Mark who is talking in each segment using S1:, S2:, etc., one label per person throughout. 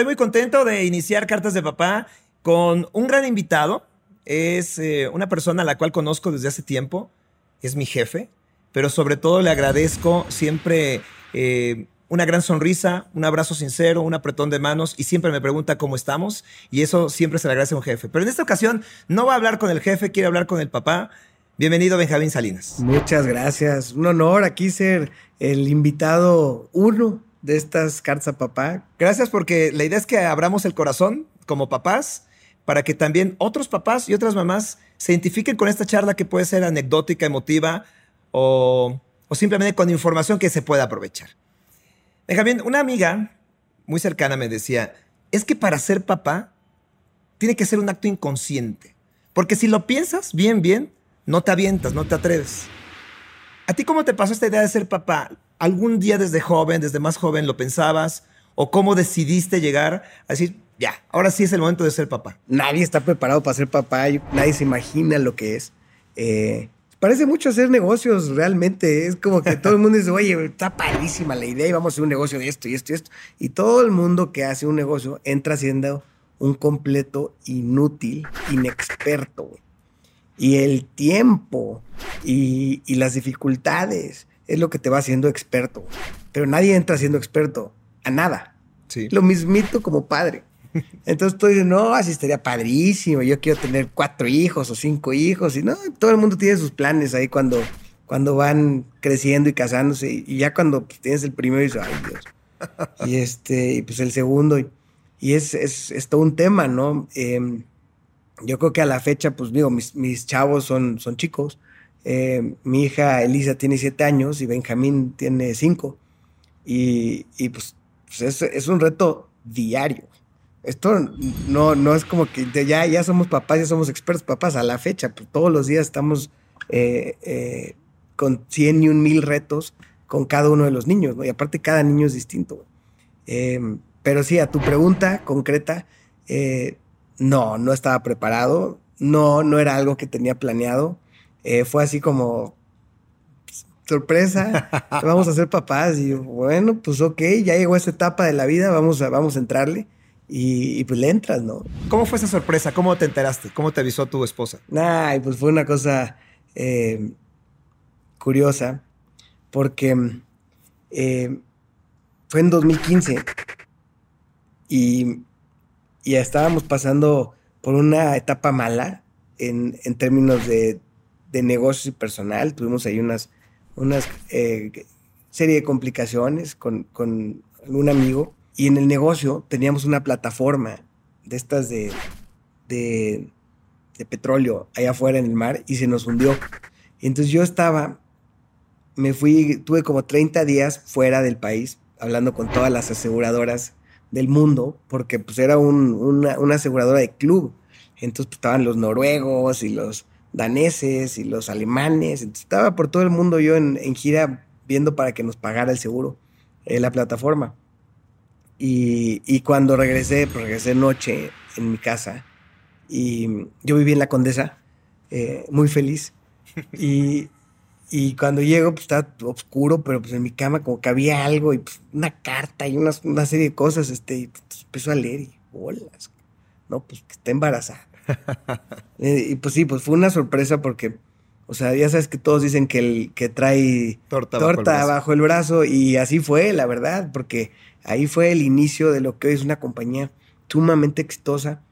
S1: Estoy muy contento de iniciar Cartas de Papá con un gran invitado. Es eh, una persona a la cual conozco desde hace tiempo. Es mi jefe, pero sobre todo le agradezco siempre eh, una gran sonrisa, un abrazo sincero, un apretón de manos y siempre me pregunta cómo estamos y eso siempre se le agradece a un jefe. Pero en esta ocasión no va a hablar con el jefe, quiere hablar con el papá. Bienvenido, Benjamín Salinas.
S2: Muchas gracias. Un honor aquí ser el invitado uno de estas cartas a papá.
S1: Gracias porque la idea es que abramos el corazón como papás para que también otros papás y otras mamás se identifiquen con esta charla que puede ser anecdótica, emotiva o, o simplemente con información que se pueda aprovechar. Benjamín, una amiga muy cercana me decía, es que para ser papá tiene que ser un acto inconsciente, porque si lo piensas bien, bien, no te avientas, no te atreves. ¿A ti cómo te pasó esta idea de ser papá? ¿Algún día desde joven, desde más joven lo pensabas? ¿O cómo decidiste llegar a decir, ya, ahora sí es el momento de ser papá?
S2: Nadie está preparado para ser papá, nadie se imagina lo que es. Eh, parece mucho hacer negocios realmente. Es como que todo el mundo dice, oye, está padrísima la idea y vamos a hacer un negocio de esto y esto y esto. Y todo el mundo que hace un negocio entra siendo un completo inútil, inexperto. Y el tiempo y, y las dificultades es lo que te va haciendo experto. Pero nadie entra siendo experto a nada. Sí. Lo mismito como padre. Entonces tú dices, no, así estaría padrísimo. Yo quiero tener cuatro hijos o cinco hijos. Y no, todo el mundo tiene sus planes ahí cuando, cuando van creciendo y casándose. Y ya cuando pues, tienes el primero, dices, ay Dios. Y este, y pues el segundo. Y, es, es, es, todo un tema, ¿no? Em, yo creo que a la fecha, pues digo, mis, mis chavos son, son chicos. Eh, mi hija Elisa tiene siete años y Benjamín tiene cinco. Y, pues, pues es, un reto diario. Esto no, no es como que ya, ya somos papás, ya somos expertos papás a la fecha. Pues todos los días estamos eh, eh, con cien y un mil retos con cada uno de los niños, Y aparte cada niño es distinto. Em, pero sí, a tu pregunta concreta, no, no estaba preparado. No, no era algo que tenía planeado. Eh, fue así como sorpresa, vamos a ser papás. Y bueno, pues ok, ya llegó esta etapa de la vida, vamos a, vamos a entrarle. Y, pues le entras, ¿no?
S1: ¿Cómo fue esa sorpresa? ¿Cómo te enteraste? ¿Cómo te avisó tu esposa?
S2: Ay, pues fue una cosa eh, curiosa, porque eh, fue en 2015 y, y estábamos pasando por una etapa mala en, en términos de, de negocios y personal. Tuvimos ahí unas, unas eh, serie de complicaciones con, con un amigo. Y en el negocio teníamos una plataforma de estas de, de, petróleo allá afuera en el mar y se nos hundió. Y entonces yo estaba, me fui, tuve como 30 días fuera del país, hablando con todas las aseguradoras del mundo, porque pues era un, una, una, aseguradora de club. Entonces pues, estaban los noruegos y los daneses y los alemanes. estaba por todo el mundo yo en, gira viendo para que nos pagara el seguro, en la plataforma. Y, cuando regresé, pues regresé noche en mi casa y yo viví en la Condesa, eh, muy feliz. Y, cuando llego, pues estaba oscuro, pero pues en mi cama como que había algo y pues, una carta y una, una serie de cosas, este, y pues, empezó a leer y bolas. No, pues que está embarazada. Eh, y pues sí, pues fue una sorpresa porque, o sea, ya sabes que todos dicen que el que trae torta, bajo, el brazo y así fue, la verdad, porque ahí fue el inicio de lo que es una compañía sumamente exitosa,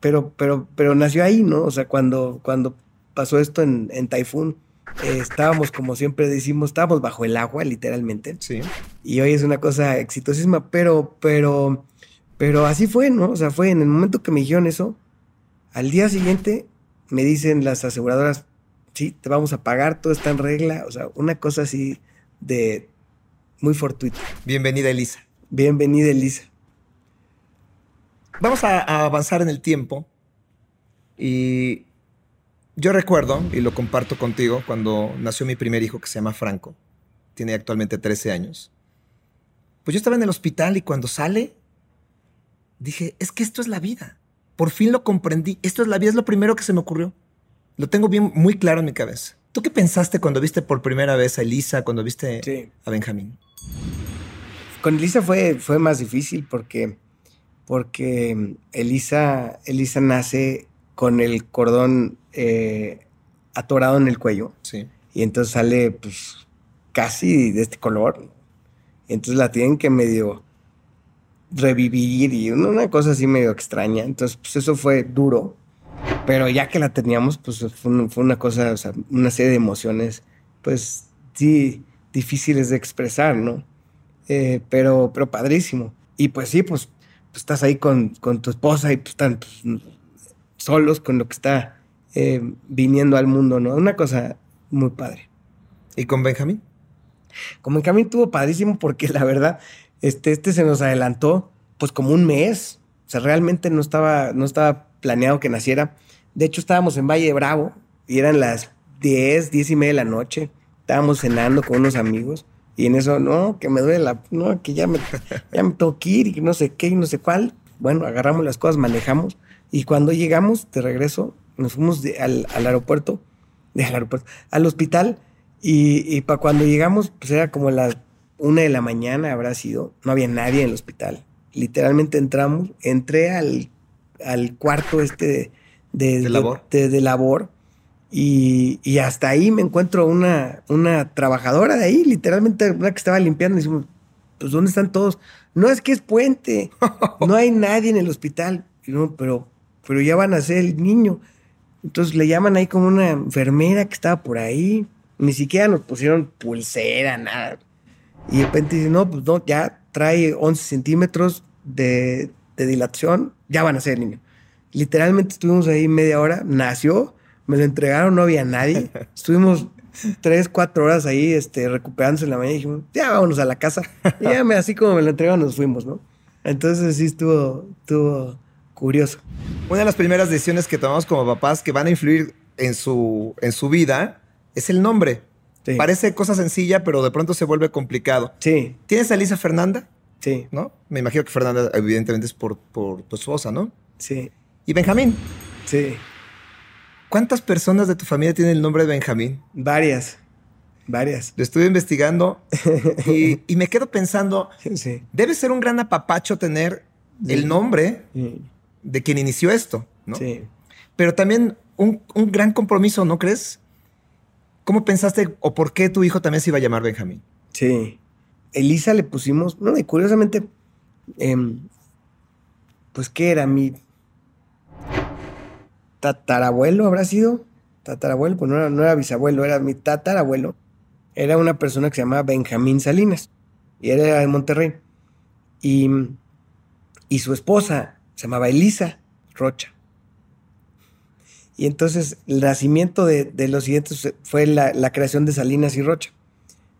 S2: pero, pero, pero nació ahí, ¿no? O sea, cuando, cuando pasó esto en, en Typhoon, eh, estábamos, como siempre decimos, estábamos bajo el agua, literalmente.
S1: Sí.
S2: Y hoy es una cosa exitosísima, pero, pero, pero así fue, ¿no? O sea, fue en el momento que me dijeron eso, al día siguiente me dicen las aseguradoras, sí, te vamos a pagar, todo está en regla. O sea, una cosa así de muy fortuita.
S1: Bienvenida, Elisa.
S2: Bienvenida, Elisa.
S1: Vamos a, avanzar en el tiempo. Y yo recuerdo, y lo comparto contigo, cuando nació mi primer hijo que se llama Franco. Tiene actualmente 13 años. Pues yo estaba en el hospital y cuando sale, dije, es que esto es la vida. Por fin lo comprendí. Esto es la vida, es lo primero que se me ocurrió. Lo tengo bien, muy claro en mi cabeza. ¿Tú qué pensaste cuando viste por primera vez a Elisa, cuando viste a Benjamín?
S2: Con Elisa fue, fue más difícil porque porque Elisa, Elisa nace con el cordón eh, atorado en el cuello.
S1: Sí.
S2: Y entonces sale, pues, casi de este color. Y entonces la tienen que medio revivir y una cosa así medio extraña. Entonces, pues eso fue duro. Pero ya que la teníamos, pues fue, fue una cosa, o sea, una serie de emociones, pues sí, difíciles de expresar, ¿no? Eh, pero, pero padrísimo. Y pues sí, pues, pues estás ahí con, con, tu esposa y pues están pues, solos con lo que está eh, viniendo al mundo, ¿no? Una cosa muy padre.
S1: ¿Y con Benjamín?
S2: Con Benjamín estuvo padrísimo porque la verdad, este, este se nos adelantó pues como un mes. O sea, realmente no estaba, no estaba planeado que naciera. De hecho, estábamos en Valle Bravo y eran las 10, 10 y media de la noche. Estábamos cenando con unos amigos y en eso, no, que me duele la, no, que ya me, ya me tengo que ir y no sé qué y no sé cuál. Bueno, agarramos las cosas, manejamos y cuando llegamos de regreso, nos fuimos al, aeropuerto, de, al aeropuerto, al hospital y, y para cuando llegamos, pues era como las una de la mañana habrá sido, no había nadie en el hospital. Literalmente entramos, entré al, al cuarto este de,
S1: de, labor,
S2: de, labor y, y, hasta ahí me encuentro una, una trabajadora de ahí, literalmente una que estaba limpiando y decimos, pues ¿dónde están todos? No es que es puente, no hay nadie en el hospital, no, pero, pero ya van a ser el niño. Entonces le llaman ahí como una enfermera que estaba por ahí. Ni siquiera nos pusieron pulsera, nada. Y de repente dice, no, pues no, ya trae 11 centímetros de, de dilatación, ya van a ser el niño. Literalmente estuvimos ahí media hora, nació, me lo entregaron, no había nadie. Estuvimos tres, cuatro horas ahí este, recuperándose en la mañana y dijimos, ya vámonos a la casa. Y ya me, así como me lo entregaron, nos fuimos, ¿no? Entonces sí estuvo, estuvo curioso.
S1: Una de las primeras decisiones que tomamos como papás que van a influir en su, en su vida es el nombre. Sí. Parece cosa sencilla, pero de pronto se vuelve complicado.
S2: Sí.
S1: ¿Tienes a Elisa Fernanda?
S2: Sí.
S1: ¿No? Me imagino que Fernanda, evidentemente, es por, por tu esposa, ¿no?
S2: Sí.
S1: ¿Y Benjamín?
S2: Sí.
S1: ¿Cuántas personas de tu familia tienen el nombre de Benjamín?
S2: Varias. Varias.
S1: Lo estuve investigando y, y, me quedo pensando,
S2: sí.
S1: debe ser un gran apapacho tener sí. el nombre
S2: sí.
S1: de quien inició esto, ¿no?
S2: Sí.
S1: Pero también un, un, gran compromiso, ¿no crees? ¿Cómo pensaste o por qué tu hijo también se iba a llamar Benjamín?
S2: Sí. Elisa le pusimos, no, y curiosamente, eh, pues, ¿qué era? Mi tatarabuelo habrá sido. Tatarabuelo, pues no era, bisabuelo, era mi tatarabuelo. Era una persona que se llamaba Benjamín Salinas y era de Monterrey. Y, y su esposa se llamaba Elisa Rocha. Y entonces el nacimiento de, los siguientes fue la, creación de Salinas y Rocha,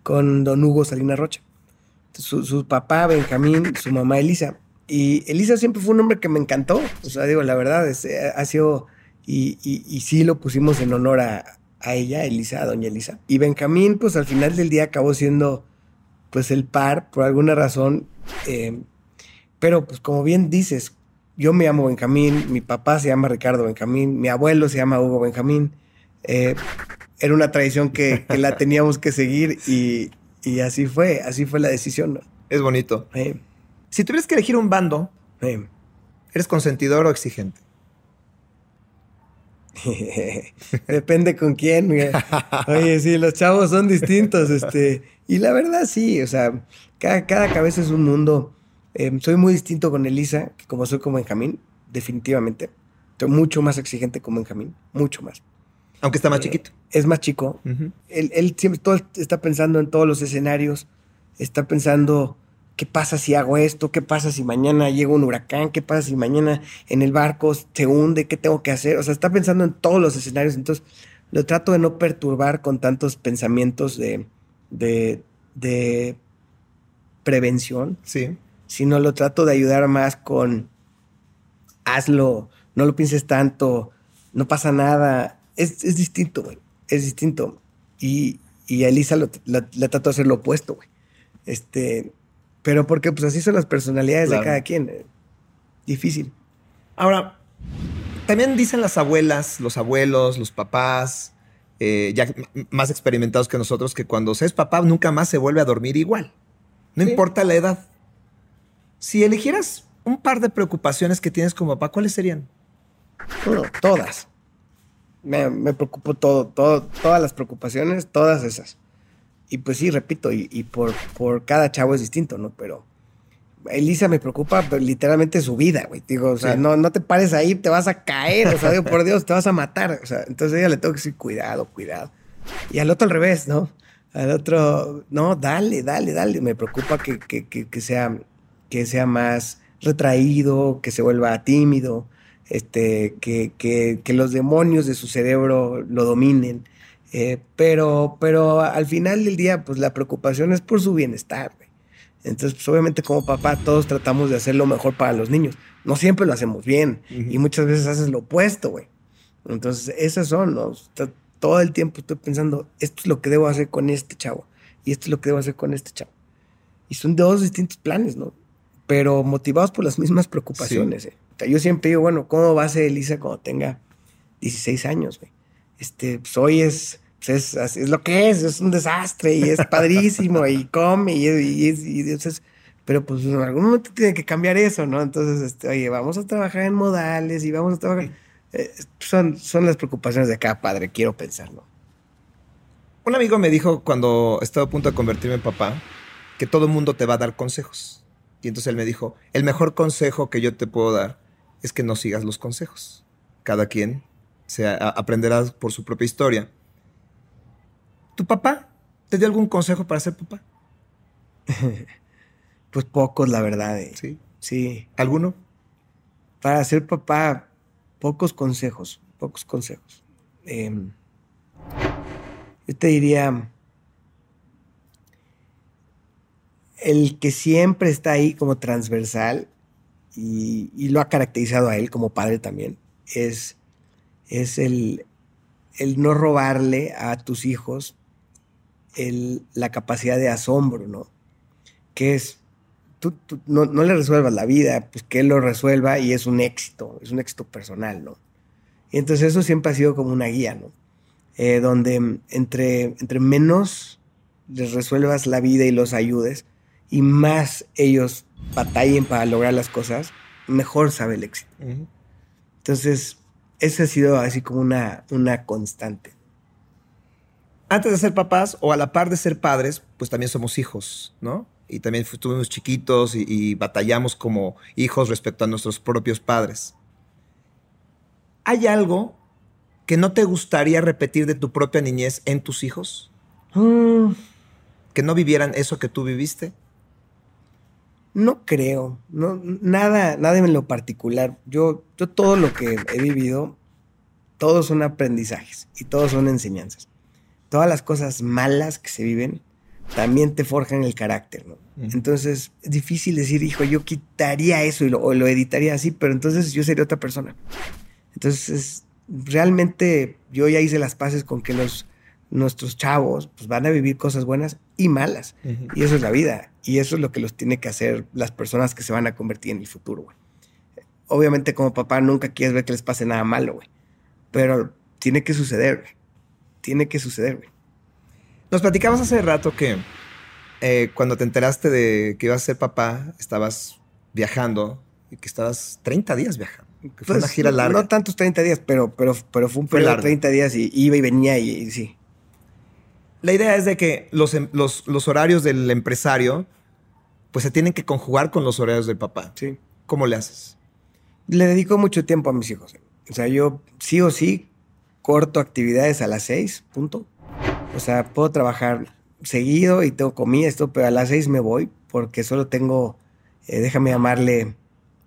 S2: con don Hugo Salinas Rocha. Su, papá Benjamín, su mamá Elisa. Y Elisa siempre fue un nombre que me encantó. O sea, digo, la verdad, es, ha sido... Y, sí lo pusimos en honor a, a, ella, Elisa, a doña Elisa. Y Benjamín, pues al final del día acabó siendo pues el par por alguna razón. Eh, pero pues como bien dices, yo me llamo Benjamín, mi papá se llama Ricardo Benjamín, mi abuelo se llama Hugo Benjamín. Eh, era una tradición que, que, la teníamos que seguir y, y, así fue, así fue la decisión. ¿no?
S1: Es bonito.
S2: Eh.
S1: Si tuvieras que elegir un bando,
S2: eh.
S1: ¿eres consentidor o exigente?
S2: Depende con quién. Oye, sí, los chavos son distintos. Este, y la verdad, sí, o sea, cada, cada cabeza es un mundo. Eh, soy muy distinto con Elisa que como soy con Benjamín, definitivamente. Soy mucho más exigente con Benjamín, mucho más.
S1: Aunque está más eh, chiquito.
S2: Es más chico. Uh -huh. él, él, siempre todo está pensando en todos los escenarios. Está pensando, ¿qué pasa si hago esto? ¿Qué pasa si mañana llega un huracán? ¿Qué pasa si mañana en el barco se hunde? ¿Qué tengo que hacer? O sea, está pensando en todos los escenarios. Entonces, lo trato de no perturbar con tantos pensamientos de, de, de prevención.
S1: Sí
S2: sino lo trato de ayudar más con hazlo, no lo pienses tanto, no pasa nada. Es, es distinto, güey. Es distinto. Y, y a Elisa lo, la, la, trato de hacer lo opuesto, güey. Este, pero porque pues así son las personalidades claro. de cada quien. Eh. Difícil.
S1: Ahora, también dicen las abuelas, los abuelos, los papás, eh, ya más experimentados que nosotros, que cuando se es papá nunca más se vuelve a dormir igual. No sí. importa la edad si eligieras un par de preocupaciones que tienes como papá, ¿cuáles serían?
S2: Bueno, todas. Me, me preocupo todo, todo, todas las preocupaciones, todas esas. Y pues sí, repito, y, y por, por cada chavo es distinto, ¿no? Pero Elisa me preocupa pero literalmente su vida, güey. Digo, o sea,
S1: Sí.
S2: no, no te pares ahí, te vas a caer. O sea, digo, por Dios, te vas a matar. O sea, entonces ella le tengo que decir, cuidado, cuidado. Y al otro al revés, ¿no? Al otro, no, dale, dale, dale. Me preocupa que, que, que, que sea, que sea más retraído, que se vuelva tímido, este, que, que, que los demonios de su cerebro lo dominen. Eh, pero, pero al final del día, pues la preocupación es por su bienestar, güey. Entonces, pues obviamente como papá todos tratamos de hacer lo mejor para los niños. No siempre lo hacemos bien y muchas veces haces lo opuesto, güey. Entonces, esas son, ¿no? Está- todo el tiempo estoy pensando, esto es lo que debo hacer con este chavo y esto es lo que debo hacer con este chavo. Y son dos distintos planes, ¿no? Pero motivados por las mismas preocupaciones. ¿eh? O sea, yo siempre digo, bueno, ¿cómo va a ser Elisa cuando tenga 16 años, güey? Este, pues hoy es, pues es, es lo que es, es un desastre y es padrísimo y come y, y, es- y entonces, pero pues en algún momento tiene que cambiar eso, ¿no? Entonces, este, oye, vamos a trabajar en modales y vamos a trabajar. eh, son, son las preocupaciones de cada padre, quiero pensar, ¿no?
S1: Un amigo me dijo cuando estaba a punto de convertirme en papá que todo el mundo te va a dar consejos. Y entonces él me dijo, el mejor consejo que yo te puedo dar es que no sigas los consejos. Cada quien se aprenderá por su propia historia. ¿Tu papá te dio algún consejo para ser papá?
S2: Pues pocos, la verdad. eh.
S1: Sí.
S2: Sí.
S1: ¿Alguno?
S2: Para ser papá, pocos consejos, pocos consejos. Em, yo te diría, el que siempre está ahí como transversal y, lo ha caracterizado a él como padre también, es, es el, el no robarle a tus hijos el- la capacidad de asombro, ¿no? Que es, tú, tú no, no le resuelvas la vida, pues que él lo resuelva y es un éxito, es un éxito personal, ¿no? Y entonces eso siempre ha sido como una guía, ¿no? Eh, donde entre, entre menos les resuelvas la vida y los ayudes y más ellos batallen para lograr las cosas, mejor sabe el éxito. Entonces, esa ha sido así como una, una constante.
S1: Antes de ser papás o a la par de ser padres, pues también somos hijos, ¿no? Y también estuvimos chiquitos y, y batallamos como hijos respecto a nuestros propios padres. ¿Hay algo que no te gustaría repetir de tu propia niñez en tus hijos?
S2: Mm,
S1: ¿Que no vivieran eso que tú viviste?
S2: No creo, no, nada, nada en lo particular. Yo, yo todo lo que he vivido, todos son aprendizajes y todos son enseñanzas. Todas las cosas malas que se viven también te forjan el carácter, ¿no? Entonces es difícil decir, hijo, yo quitaría eso y lo, o lo editaría así, pero entonces yo sería otra persona. Entonces, realmente yo ya hice las paces con que los, nuestros chavos pues, van a vivir cosas buenas y malas. Y eso es la vida. Y eso es lo que los tiene que hacer las personas que se van a convertir en el futuro, güey. Obviamente, como papá, nunca quieres ver que les pase nada malo, güey. Pero tiene que suceder, güey. Tiene que suceder, güey.
S1: Nos platicabas hace rato que eh, cuando te enteraste de que ibas a ser papá, estabas viajando y que estabas 30 días viajando. Que fue una
S2: Pues,
S1: gira larga.
S2: No tantos 30 días, pero, pero, pero fue un periodo de
S1: largo.
S2: 30 días y iba y venía y, y sí.
S1: La idea es de que los, em- los, los horarios del empresario pues se tienen que conjugar con los horarios del papá.
S2: Sí.
S1: ¿Cómo le haces?
S2: Le dedico mucho tiempo a mis hijos. O sea, yo sí o sí corto actividades a las 6, punto. O sea, puedo trabajar seguido y tengo comida, esto, pero a las 6 me voy porque solo tengo, eh, déjame llamarle,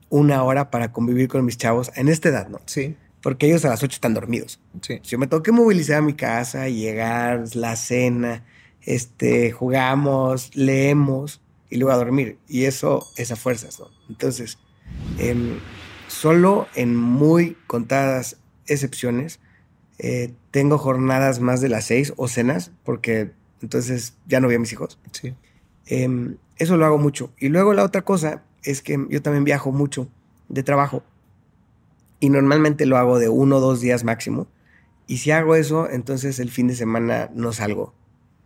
S2: una hora para convivir con mis chavos en esta edad, ¿no?
S1: Sí,
S2: Porque ellos a las 8 están dormidos.
S1: sí.
S2: Yo me tengo que movilizar a mi casa, llegar, la cena, este, jugamos, leemos y luego a dormir. Y eso es a fuerzas, ¿no? Entonces, em, solo en muy contadas excepciones eh, tengo jornadas más de las seis o cenas, porque entonces ya no veo a mis hijos.
S1: sí.
S2: Em, eso lo hago mucho. Y luego la otra cosa es que yo también viajo mucho de trabajo. Y normalmente lo hago de uno o dos días máximo. Y si hago eso, entonces el fin de semana no salgo.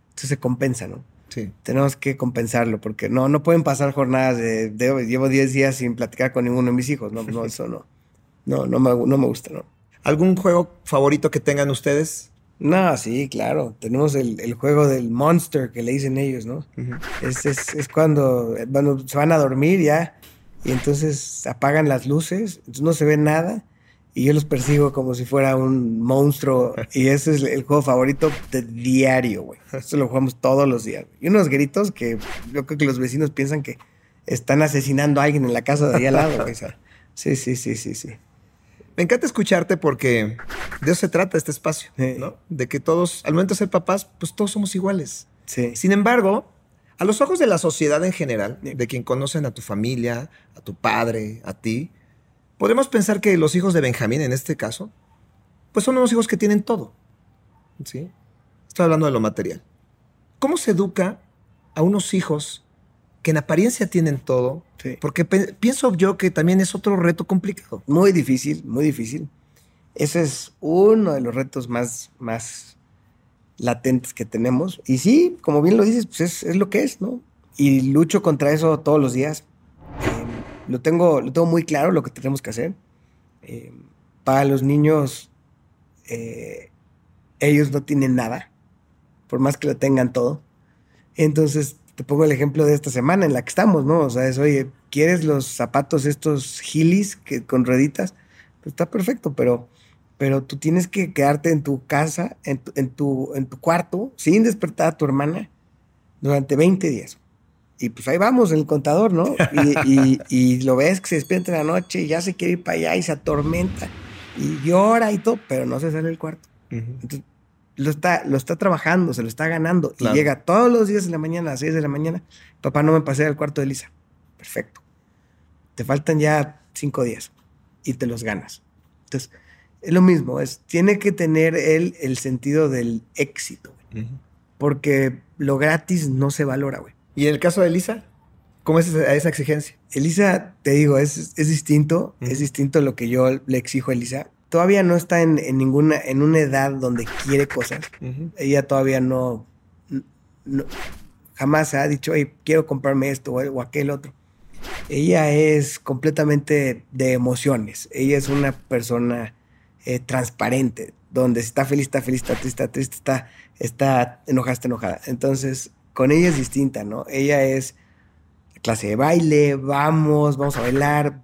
S2: Entonces se compensa, ¿no?
S1: Sí.
S2: Tenemos que compensarlo porque no, no pueden pasar jornadas de, de- llevo 10 días sin platicar con ninguno de mis hijos. No, no, eso no. No, no me, no me gusta, ¿no?
S1: ¿Algún juego favorito que tengan ustedes?
S2: No, sí, claro. Tenemos el, el juego del monster que le dicen ellos, ¿no? Es, es, es cuando bueno, se van a dormir ya y entonces apagan las luces, entonces no se ve nada y yo los persigo como si fuera un monstruo y ese es el juego favorito de diario, güey. Eso lo jugamos todos los días. Y unos gritos que yo creo que los vecinos piensan que están asesinando a alguien en la casa de ahí al lado, güey. Sí, sí, sí, sí, sí.
S1: Me encanta escucharte porque de eso se trata este espacio. ¿no? De que todos, al momento de ser papás, pues todos somos iguales.
S2: Sí.
S1: Sin embargo, a los ojos de la sociedad en general, de quien conocen a tu familia, a tu padre, a ti, podemos pensar que los hijos de Benjamín, en este caso, pues son unos hijos que tienen todo. ¿Sí? Estoy hablando de lo material. ¿Cómo se educa a unos hijos que en apariencia tienen todo?
S2: Sí.
S1: Porque pienso yo que también es otro reto complicado.
S2: Muy difícil, muy difícil. Ese es uno de los retos más, más latentes que tenemos. Y sí, como bien lo dices, pues es, es lo que es, ¿no? Y lucho contra eso todos los días. Lo, tengo, lo tengo muy claro lo que tenemos que hacer. Eh, para los niños, eh, ellos no tienen nada, por más que lo tengan todo. Entonces, te pongo el ejemplo de esta semana en la que estamos, ¿no? O sea, es, oye, ¿quieres los zapatos estos gilis que, con rueditas? Pues está perfecto, pero, pero tú tienes que quedarte en tu casa, en tu, en tu, en tu cuarto, sin despertar a tu hermana durante 20 días. Y pues ahí vamos, el contador, ¿no? Y, y- y lo ves que se despierta en la noche y ya se quiere ir para allá y se atormenta y llora y todo, pero no se sale del cuarto. Entonces, lo está, lo está trabajando, se lo está ganando.
S1: Claro.
S2: Y llega todos los días en la mañana, a las 6 de la mañana. Papá, no me pasé al cuarto de Lisa. Perfecto. Te faltan ya cinco días y te los ganas. Entonces, es lo mismo. Es, tiene que tener él el sentido del éxito. güey, Porque lo gratis no se valora, güey.
S1: ¿Y en el caso de Elisa? ¿Cómo es esa, esa exigencia?
S2: Elisa, te digo, es, es distinto,
S1: Ujú.
S2: es distinto lo que yo le exijo a Elisa. Todavía no está en, en ninguna, en una edad donde quiere cosas. Ella todavía no, no- jamás ha dicho, "Oye, quiero comprarme esto o, o aquel otro. Ella es completamente de emociones. Ella es una persona eh, transparente, donde si está feliz, está feliz, está triste, está triste, está, está enojada, está enojada. Entonces, con ella es distinta, ¿no? Ella es clase de baile, vamos, vamos a bailar.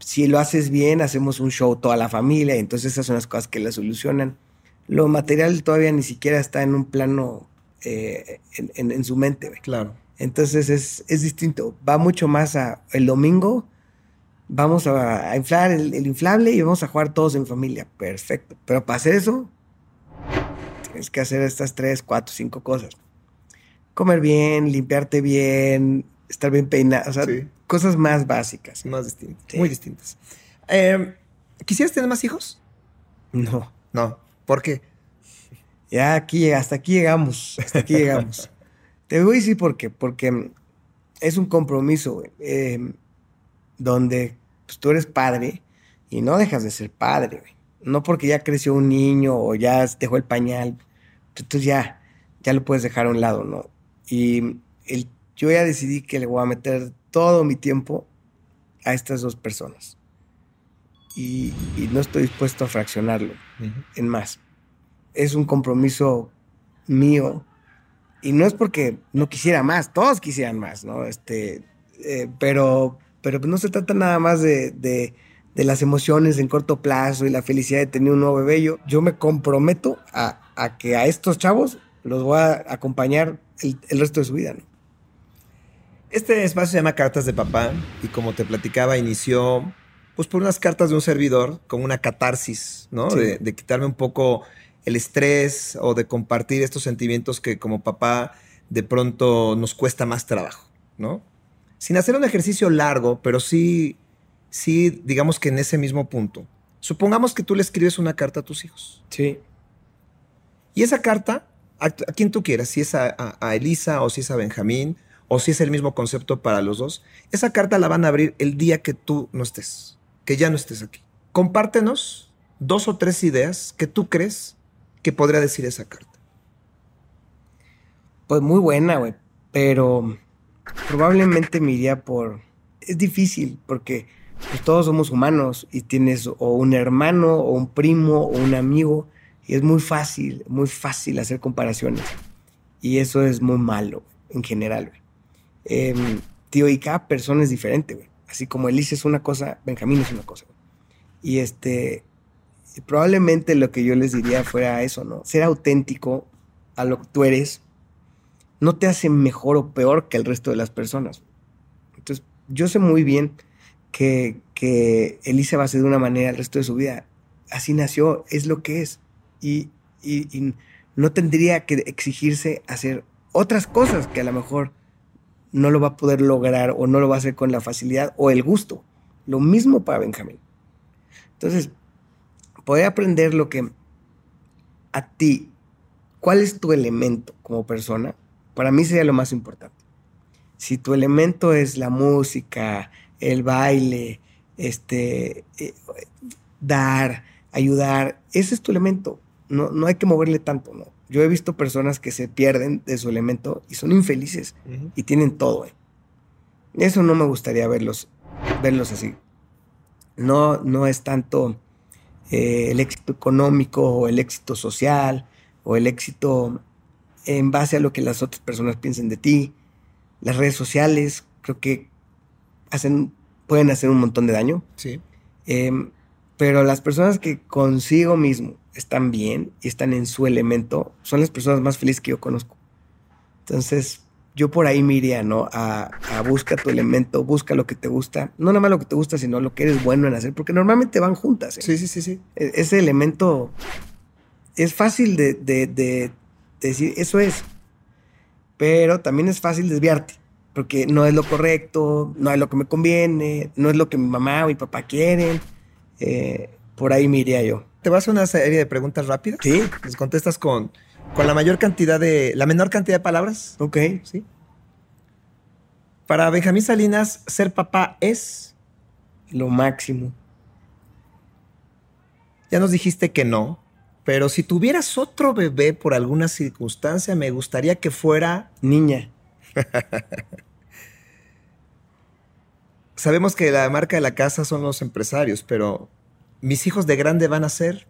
S2: Si lo haces bien, hacemos un show toda la familia, y entonces esas son las cosas que la solucionan. Lo material todavía ni siquiera está en un plano eh, en, en- en su mente. güey.
S1: Claro.
S2: Entonces es, es distinto. Va mucho más a el domingo. Vamos a, a inflar el, el inflable y vamos a jugar todos en familia. Perfecto. Pero para hacer eso, tienes que hacer estas tres, cuatro, cinco cosas. Comer bien, limpiarte bien, estar bien peinado. O sea,
S1: Sí.
S2: cosas más básicas.
S1: Más distintas.
S2: Sí.
S1: Muy distintas. Eh, ¿Quisieras tener más hijos?
S2: No.
S1: No. ¿Por qué?
S2: Ya aquí, hasta aquí llegamos. Hasta aquí llegamos. Te voy a decir por qué. Porque es un compromiso, eh, donde pues, tú eres padre y no dejas de ser padre, güey. No porque ya creció un niño o ya dejó el pañal. Entonces ya, ya lo puedes dejar a un lado, ¿no? Y el, yo ya decidí que le voy a meter todo mi tiempo a estas dos personas. Y, y no estoy dispuesto a fraccionarlo en más. Es un compromiso mío. Y no es porque no quisiera más, todos quisieran más, ¿no? Este, eh, pero, pero no se trata nada más de, de- de las emociones en corto plazo y la felicidad de tener un nuevo bebé. Yo, yo me comprometo a, a que a estos chavos los voy a acompañar el, el resto de su vida, ¿no?
S1: Este espacio se llama Cartas de Papá y como te platicaba, inició pues por unas cartas de un servidor, como una catarsis, ¿no?
S2: Sí.
S1: De, de quitarme un poco el estrés o de compartir estos sentimientos que como papá de pronto nos cuesta más trabajo, ¿no? Sin hacer un ejercicio largo, pero sí, sí, digamos que en ese mismo punto. Supongamos que tú le escribes una carta a tus hijos.
S2: Sí.
S1: Y esa carta, a, quien tú quieras, si es a Elisa o si es a Benjamín, o si es el mismo concepto para los dos, esa carta la van a abrir el día que tú no estés, que ya no estés aquí. Compártenos dos o tres ideas que tú crees que podría decir esa carta.
S2: Pues muy buena, güey. pero probablemente me iría por... Es difícil porque pues, todos somos humanos y tienes o un hermano o un primo o un amigo y es muy fácil, muy fácil hacer comparaciones. Y eso es muy malo en general. Em, tío, y cada persona es diferente. Así como Elise es una cosa, Benjamín es una cosa. Y este, probablemente lo que yo les diría fuera eso, ¿no? Ser auténtico a lo que tú eres no te hace mejor o peor que el resto de las personas. Entonces, yo sé muy bien que, que Elisa va a ser de una manera el resto de su vida. Así nació, es lo que es. Y, no tendría que exigirse hacer otras cosas que a lo mejor no lo va a poder lograr o no lo va a hacer con la facilidad o el gusto. Lo mismo para Benjamín. Entonces, poder aprender lo que a ti, cuál es tu elemento como persona, para mí sería lo más importante. Si tu elemento es la música, el baile, este, eh, dar, ayudar, ese es tu elemento. No, no hay que moverle tanto, ¿no? Yo he visto personas que se pierden de su elemento y son infelices y tienen todo. ¿eh? Eso no me gustaría verlos, verlos así. No, no es tanto eh, el éxito económico o el éxito social o el éxito en base a lo que las otras personas piensen de ti. Las redes sociales creo que hacen, pueden hacer un montón de daño.
S1: Sí.
S2: Em, pero las personas que consigo mismo están bien y están en su elemento, son las personas más felices que yo conozco. Entonces, yo por ahí me iría, ¿no? A, busca tu elemento, busca lo que te gusta. No nada más lo que te gusta, sino lo que eres bueno en hacer, porque normalmente van juntas. ¿eh?
S1: Sí, sí, sí, sí.
S2: E, ese elemento es fácil de, de decir, eso es. Pero también es fácil desviarte, porque no es lo correcto, no es lo que me conviene, no es lo que mi mamá o mi papá quieren. Eh, por ahí me iría yo.
S1: Te vas a una serie de preguntas rápidas.
S2: Sí.
S1: Les contestas con, con la mayor cantidad de. la menor cantidad de palabras.
S2: Ok.
S1: Sí. Para Benjamín Salinas, ser papá es.
S2: Lo máximo.
S1: Ya nos dijiste que no, pero si tuvieras otro bebé por alguna circunstancia, me gustaría que fuera.
S2: Niña.
S1: Sabemos que la marca de la casa son los empresarios, pero mis hijos de grande van a ser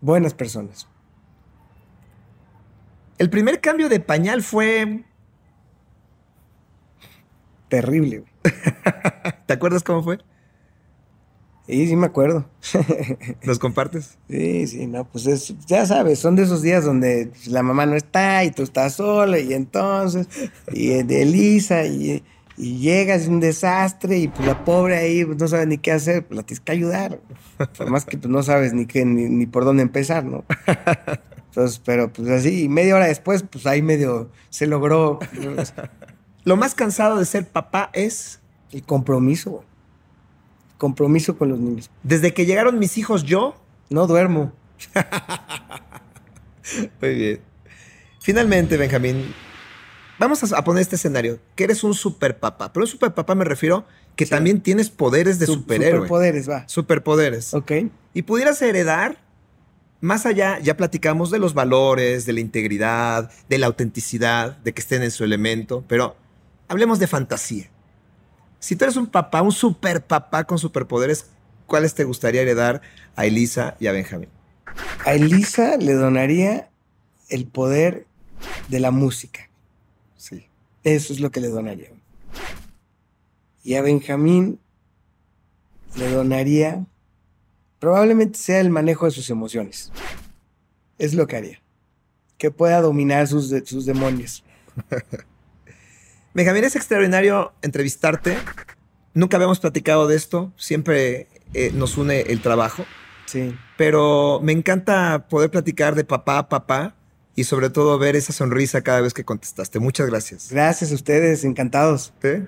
S2: buenas personas.
S1: El primer cambio de pañal fue
S2: terrible.
S1: ¿Te acuerdas cómo fue?
S2: Sí, sí me acuerdo.
S1: ¿Los compartes?
S2: Sí, sí, no, pues es, ya sabes, son de esos días donde la mamá no está y tú estás sola y entonces, y de Elisa y y llegas, es un desastre, y pues la pobre ahí no sabe ni qué hacer, pues la tienes que ayudar. Por más que pues, no sabes ni, qué, ni, por dónde empezar, ¿no? Pero pues así, y media hora después, pues ahí medio se logró.
S1: Lo más cansado de ser papá es...
S2: El compromiso. compromiso con los niños.
S1: Desde que llegaron mis hijos, yo...
S2: No duermo.
S1: Muy bien. Finalmente, Benjamín, vamos a, poner este escenario, que eres un super papá, pero un super papá me refiero que también tienes poderes de superhéroe.
S2: Superpoderes, va.
S1: Superpoderes.
S2: Ok.
S1: Y pudieras heredar, más allá, ya platicamos de los valores, de la integridad, de la autenticidad, de que estén en su elemento, pero hablemos de fantasía. Si tú eres un papá, un super papá con superpoderes, ¿cuáles te gustaría heredar a Elisa y a Benjamín?
S2: A Elisa le donaría el poder de la música.
S1: Sí.
S2: Eso es lo que le donaría. Y a Benjamín le donaría, probablemente sea el manejo de sus emociones. Es lo que haría. Que pueda dominar sus, sus demonios.
S1: Benjamín, es extraordinario entrevistarte. Nunca habíamos platicado de esto. Siempre eh, nos une el trabajo.
S2: Sí.
S1: Pero me encanta poder platicar de papá a papá y sobre todo ver esa sonrisa cada vez que contestaste. Muchas gracias.
S2: Gracias a ustedes, encantados.
S1: ¿Eh?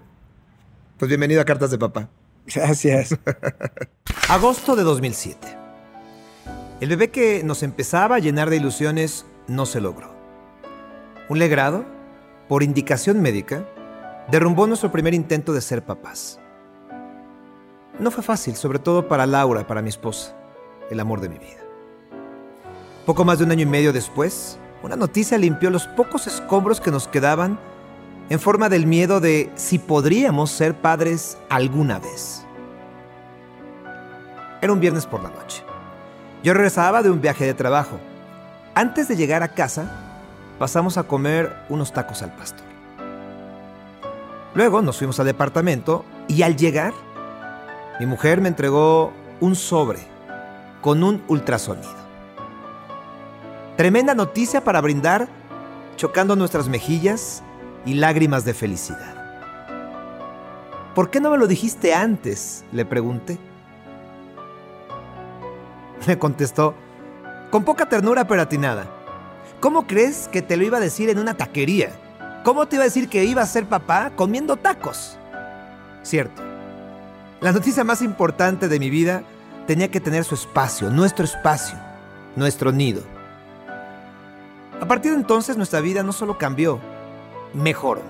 S1: Pues bienvenido a Cartas de Papá.
S2: Gracias.
S1: Agosto de 2007. El bebé que nos empezaba a llenar de ilusiones no se logró. Un legrado, por indicación médica, derrumbó nuestro primer intento de ser papás. No fue fácil, sobre todo para Laura, para mi esposa, el amor de mi vida. Poco más de un año y medio después, una noticia limpió los pocos escombros que nos quedaban en forma del miedo de si podríamos ser padres alguna vez. Era un viernes por la noche. Yo regresaba de un viaje de trabajo. Antes de llegar a casa, pasamos a comer unos tacos al pastor. Luego nos fuimos al departamento y al llegar, mi mujer me entregó un sobre con un ultrasonido. Tremenda noticia para brindar, chocando nuestras mejillas y lágrimas de felicidad. ¿Por qué no me lo dijiste antes? le pregunté. Me contestó, con poca ternura pero atinada. ¿Cómo crees que te lo iba a decir en una taquería? ¿Cómo te iba a decir que iba a ser papá comiendo tacos? Cierto. La noticia más importante de mi vida tenía que tener su espacio, nuestro espacio, nuestro nido. A partir de entonces nuestra vida no solo cambió, mejoró.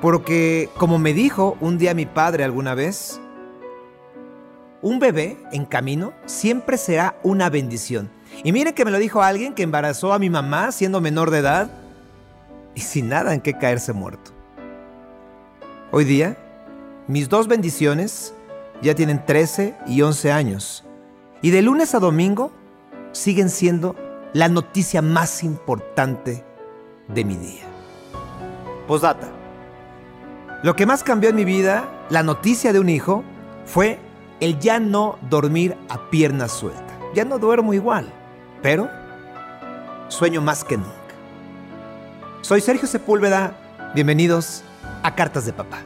S1: Porque, como me dijo un día mi padre alguna vez, un bebé en camino siempre será una bendición. Y mire que me lo dijo alguien que embarazó a mi mamá siendo menor de edad y sin nada en qué caerse muerto. Hoy día, mis dos bendiciones ya tienen 13 y 11 años. Y de lunes a domingo siguen siendo la noticia más importante de mi día. Postdata. Lo que más cambió en mi vida, la noticia de un hijo, fue el ya no dormir a pierna suelta. Ya no duermo igual, pero sueño más que nunca. Soy Sergio Sepúlveda, bienvenidos a Cartas de Papá.